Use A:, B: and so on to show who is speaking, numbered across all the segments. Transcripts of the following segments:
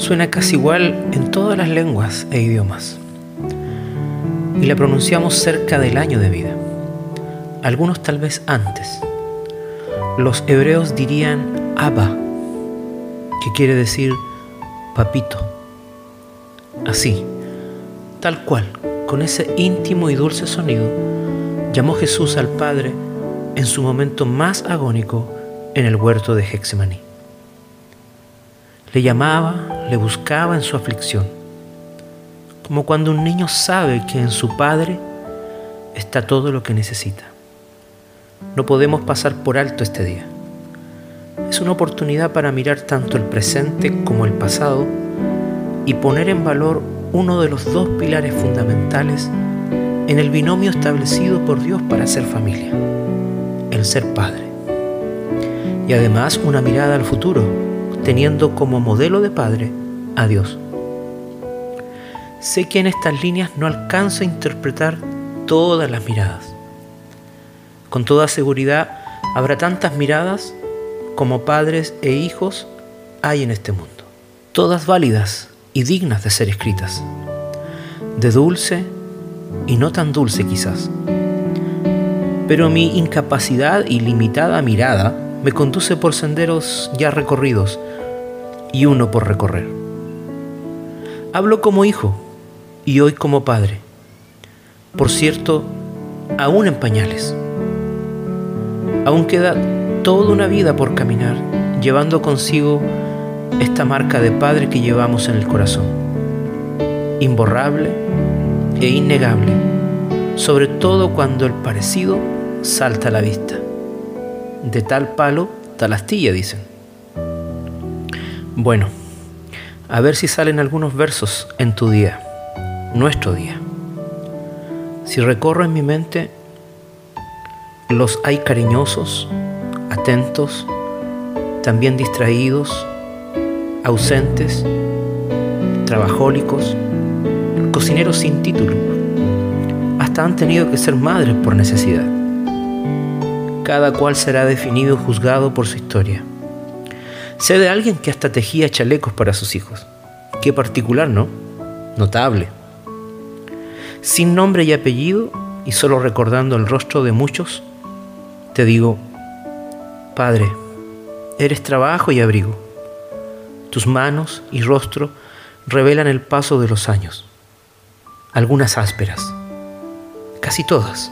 A: suena casi igual en todas las lenguas e idiomas. Y la pronunciamos cerca del año de vida, algunos tal vez antes. Los hebreos dirían Abba, que quiere decir papito. Así, tal cual, con ese íntimo y dulce sonido, llamó Jesús al Padre en su momento más agónico en el huerto de Hexemaní. Le llamaba, le buscaba en su aflicción, como cuando un niño sabe que en su Padre está todo lo que necesita. No podemos pasar por alto este día. Es una oportunidad para mirar tanto el presente como el pasado y poner en valor uno de los dos pilares fundamentales en el binomio establecido por Dios para ser familia, el ser padre. Y además una mirada al futuro teniendo como modelo de padre a Dios. Sé que en estas líneas no alcanzo a interpretar todas las miradas. Con toda seguridad habrá tantas miradas como padres e hijos hay en este mundo, todas válidas y dignas de ser escritas, de dulce y no tan dulce quizás. Pero mi incapacidad y limitada mirada me conduce por senderos ya recorridos y uno por recorrer. Hablo como hijo y hoy como padre. Por cierto, aún en pañales. Aún queda toda una vida por caminar, llevando consigo esta marca de padre que llevamos en el corazón. Imborrable e innegable, sobre todo cuando el parecido salta a la vista. De tal palo, tal astilla, dicen. Bueno, a ver si salen algunos versos en tu día, nuestro día. Si recorro en mi mente, los hay cariñosos, atentos, también distraídos, ausentes, trabajólicos, cocineros sin título. Hasta han tenido que ser madres por necesidad. Cada cual será definido y juzgado por su historia. Sé de alguien que hasta tejía chalecos para sus hijos. Qué particular, ¿no? Notable. Sin nombre y apellido y solo recordando el rostro de muchos, te digo, Padre, eres trabajo y abrigo. Tus manos y rostro revelan el paso de los años. Algunas ásperas, casi todas.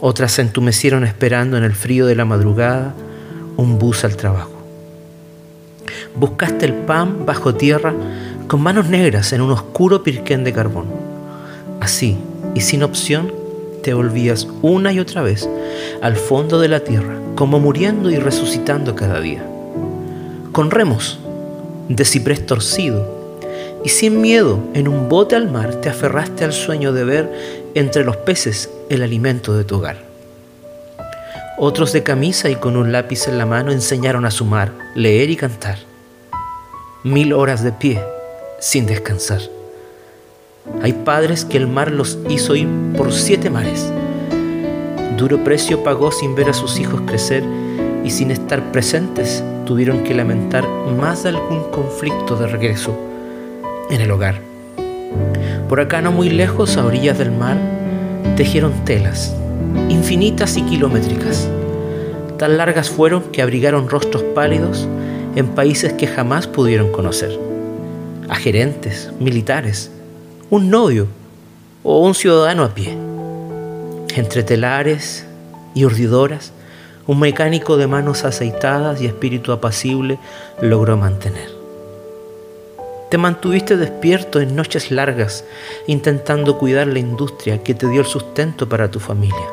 A: Otras se entumecieron esperando en el frío de la madrugada un bus al trabajo. Buscaste el pan bajo tierra con manos negras en un oscuro pirquén de carbón. Así, y sin opción, te volvías una y otra vez al fondo de la tierra, como muriendo y resucitando cada día. Con remos, de ciprés torcido, y sin miedo, en un bote al mar, te aferraste al sueño de ver entre los peces el alimento de tu hogar. Otros de camisa y con un lápiz en la mano enseñaron a sumar, leer y cantar mil horas de pie sin descansar. Hay padres que el mar los hizo ir por siete mares. Duro precio pagó sin ver a sus hijos crecer y sin estar presentes tuvieron que lamentar más de algún conflicto de regreso en el hogar. Por acá no muy lejos, a orillas del mar, tejieron telas, infinitas y kilométricas. Tan largas fueron que abrigaron rostros pálidos en países que jamás pudieron conocer, a gerentes, militares, un novio o un ciudadano a pie. Entre telares y urdidoras, un mecánico de manos aceitadas y espíritu apacible logró mantener. Te mantuviste despierto en noches largas, intentando cuidar la industria que te dio el sustento para tu familia.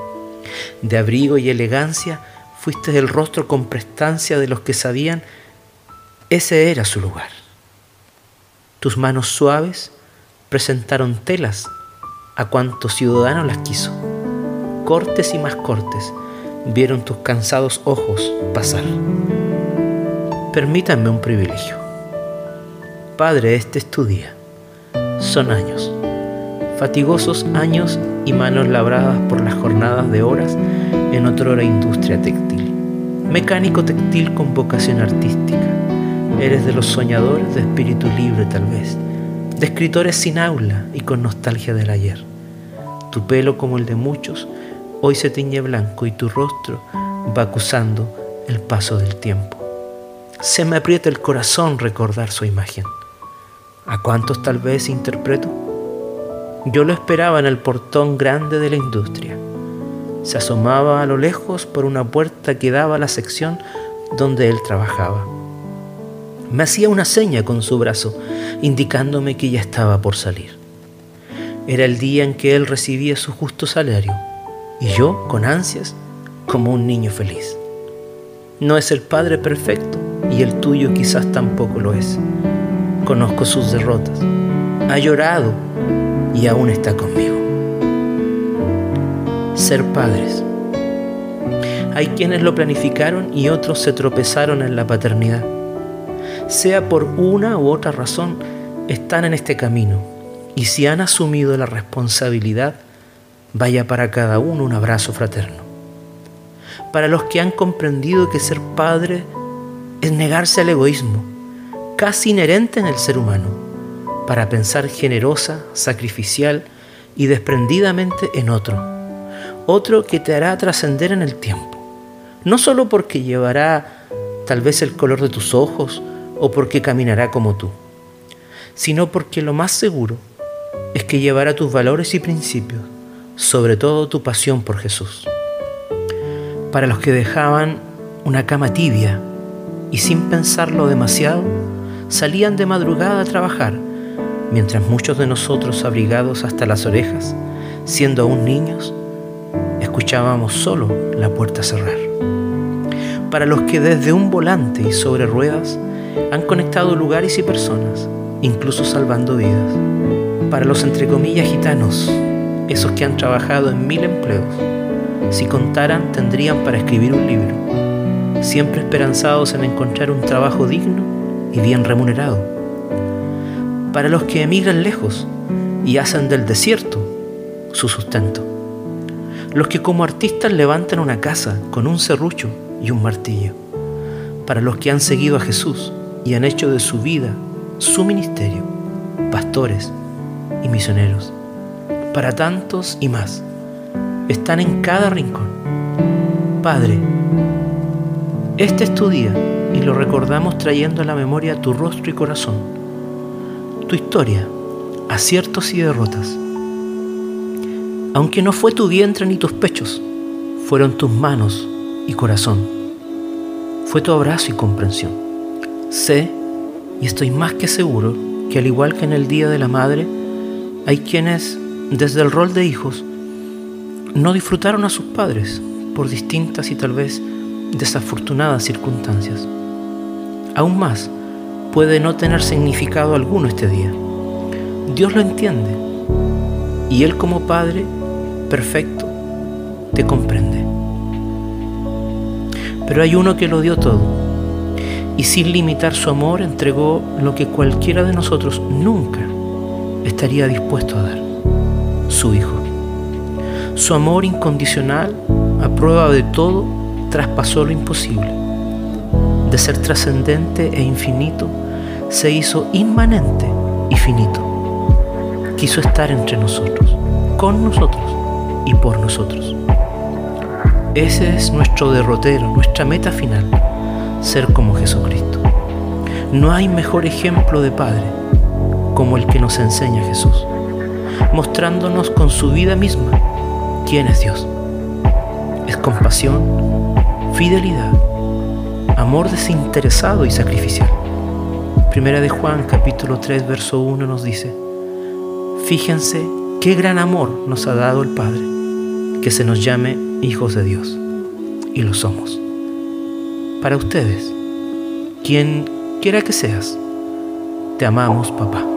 A: De abrigo y elegancia, fuiste el rostro con prestancia de los que sabían ese era su lugar. Tus manos suaves presentaron telas a cuantos ciudadanos las quiso. Cortes y más cortes vieron tus cansados ojos pasar. Permítanme un privilegio. Padre, este es tu día. Son años, fatigosos años y manos labradas por las jornadas de horas en otra industria textil. Mecánico textil con vocación artística Eres de los soñadores de espíritu libre tal vez, de escritores sin aula y con nostalgia del ayer. Tu pelo como el de muchos hoy se tiñe blanco y tu rostro va acusando el paso del tiempo. Se me aprieta el corazón recordar su imagen. ¿A cuántos tal vez interpreto? Yo lo esperaba en el portón grande de la industria. Se asomaba a lo lejos por una puerta que daba a la sección donde él trabajaba. Me hacía una seña con su brazo, indicándome que ya estaba por salir. Era el día en que él recibía su justo salario, y yo, con ansias, como un niño feliz. No es el Padre perfecto, y el tuyo quizás tampoco lo es. Conozco sus derrotas. Ha llorado y aún está conmigo. Ser padres. Hay quienes lo planificaron y otros se tropezaron en la paternidad. Sea por una u otra razón, están en este camino y si han asumido la responsabilidad, vaya para cada uno un abrazo fraterno. Para los que han comprendido que ser padre es negarse al egoísmo, casi inherente en el ser humano, para pensar generosa, sacrificial y desprendidamente en otro, otro que te hará trascender en el tiempo, no solo porque llevará tal vez el color de tus ojos o porque caminará como tú, sino porque lo más seguro es que llevará tus valores y principios, sobre todo tu pasión por Jesús. Para los que dejaban una cama tibia y sin pensarlo demasiado, salían de madrugada a trabajar, mientras muchos de nosotros, abrigados hasta las orejas, siendo aún niños, escuchábamos solo la puerta cerrar. Para los que desde un volante y sobre ruedas han conectado lugares y personas, incluso salvando vidas. Para los entre comillas gitanos, esos que han trabajado en mil empleos, si contaran tendrían para escribir un libro, siempre esperanzados en encontrar un trabajo digno y bien remunerado. Para los que emigran lejos y hacen del desierto su sustento. Los que como artistas levantan una casa con un serrucho y un martillo. Para los que han seguido a Jesús y han hecho de su vida su ministerio, pastores y misioneros. Para tantos y más, están en cada rincón. Padre, este es tu día y lo recordamos trayendo a la memoria tu rostro y corazón, tu historia, aciertos y derrotas. Aunque no fue tu vientre ni tus pechos, fueron tus manos y corazón. Fue tu abrazo y comprensión. Sé, y estoy más que seguro, que al igual que en el Día de la Madre, hay quienes, desde el rol de hijos, no disfrutaron a sus padres por distintas y tal vez desafortunadas circunstancias. Aún más, puede no tener significado alguno este día. Dios lo entiende y Él como Padre perfecto te comprende. Pero hay uno que lo dio todo y sin limitar su amor entregó lo que cualquiera de nosotros nunca estaría dispuesto a dar, su Hijo. Su amor incondicional, a prueba de todo, traspasó lo imposible. De ser trascendente e infinito, se hizo inmanente y finito. Quiso estar entre nosotros, con nosotros y por nosotros. Ese es nuestro derrotero, nuestra meta final, ser como Jesucristo. No hay mejor ejemplo de Padre como el que nos enseña Jesús, mostrándonos con su vida misma quién es Dios. Es compasión, fidelidad, amor desinteresado y sacrificial. Primera de Juan capítulo 3 verso 1 nos dice, fíjense qué gran amor nos ha dado el Padre, que se nos llame hijos de Dios. Y lo somos. Para ustedes, quien quiera que seas, te amamos papá.